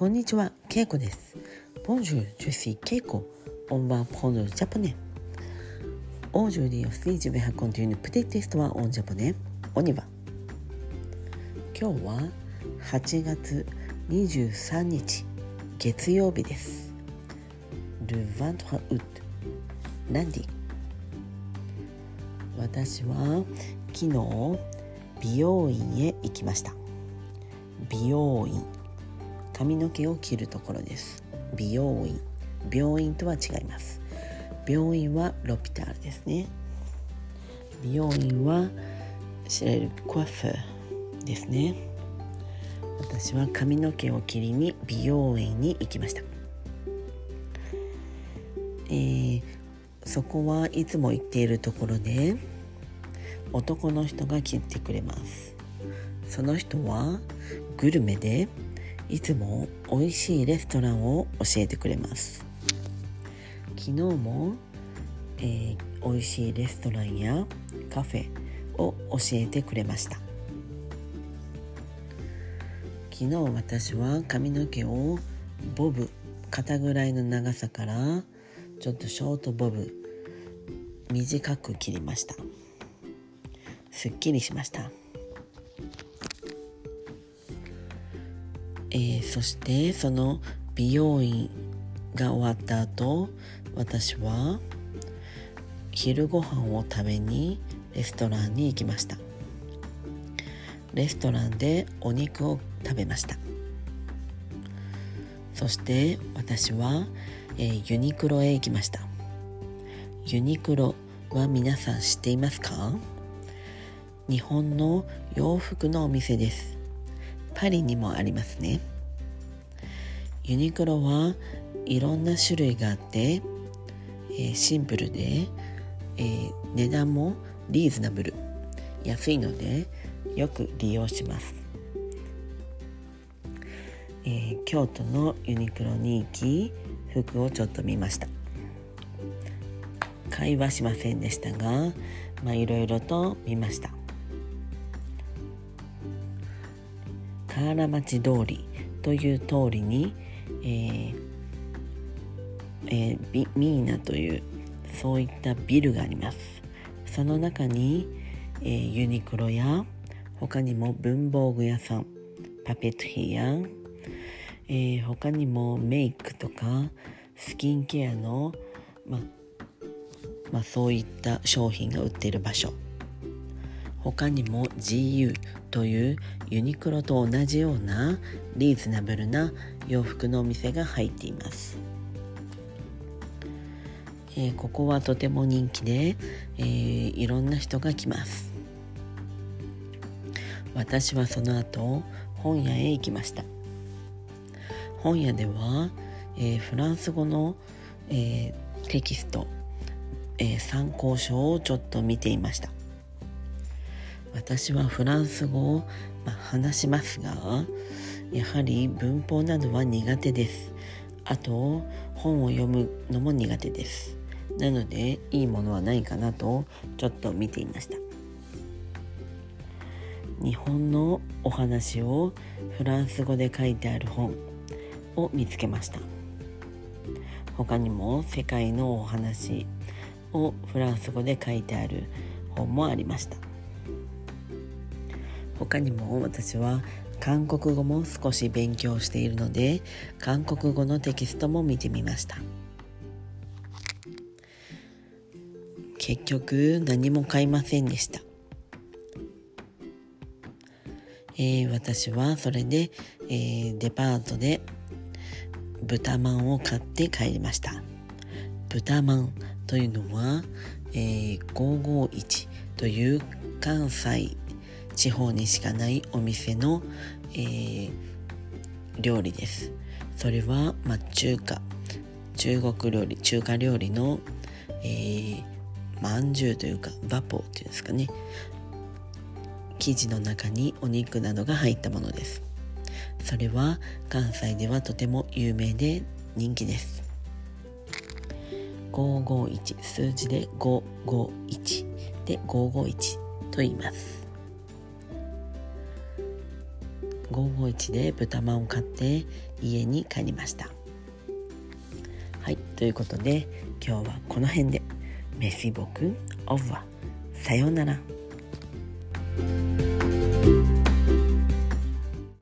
こんにちは、ケイコです。 Bonjour, je suis Keiko. On va apprendre japonais. Aujourd'hui aussi je vais raconter un petit texte en japonais. On y va.今日は八月二十三日、月曜日です。 Le vingt-trois août, lundi.私は昨日美容院へ行きました。美容院。髪の毛を切るところです。美容院。病院とは違います。病院はロピタールですね。美容院は知られるコアフですね。私は髪の毛を切りに美容院に行きました。えー、そこはいつも行っているところで男の人が切ってくれます。その人はグルメでいつも美味しいレストランを教えてくれます。昨日も、えー、美味しいレストランやカフェを教えてくれました。昨日私は髪の毛をボブ肩ぐらいの長さからちょっとショートボブ短く切りました。すっきりしました。えー、そしてその美容院が終わった後私は昼ご飯を食べにレストランに行きました。レストランでお肉を食べました。そして私は、えー、ユニクロへ行きました。ユニクロは皆さん知っていますか？日本の洋服のお店です。パリにもありますね。ユニクロはいろんな種類があって、えー、シンプルで、えー、値段もリーズナブル。安いのでよく利用します、えー、京都のユニクロに行き服をちょっと見ました。買いはしませんでしたがまあいろいろと見ました。河原町通りという通りに、えーえー、ミーナというそういったビルがあります。その中に、えー、ユニクロや他にも文房具屋さんパペトリや、えー、他にもメイクとかスキンケアの、ままあ、そういった商品が売っている場所。他にも GU というユニクロと同じようなリーズナブルな洋服のお店が入っています、えー、ここはとても人気で、えー、いろんな人が来ます。私はその後本屋へ行きました。本屋では、えー、フランス語の、えテキスト、え参考書をちょっと見ていました。私はフランス語を、話しますがやはり文法などは苦手です。あと本を読むのも苦手です。なのでいいものはないかなとちょっと見ていました。日本のお話をフランス語で書いてある本を見つけました。他にも世界のお話をフランス語で書いてある本もありました。他にも私は韓国語も少し勉強しているので韓国語のテキストも見てみました。結局何も買いませんでした、えー、私はそれで、えー、デパートで豚まんを買って帰りました。豚まんというのは、えー、551という関西地方にしかないお店の、えー、料理です。それは、まあ、中華。中国料理中華料理の、えー、まんじゅうというかバポーっていうんですかね。生地の中にお肉などが入ったものです。それは関西ではとても有名で人気です。551数字で551で551と言います。551で豚まんを買って家に帰りました。はいということで今日はこの辺で。メシボクオブは。さようなら。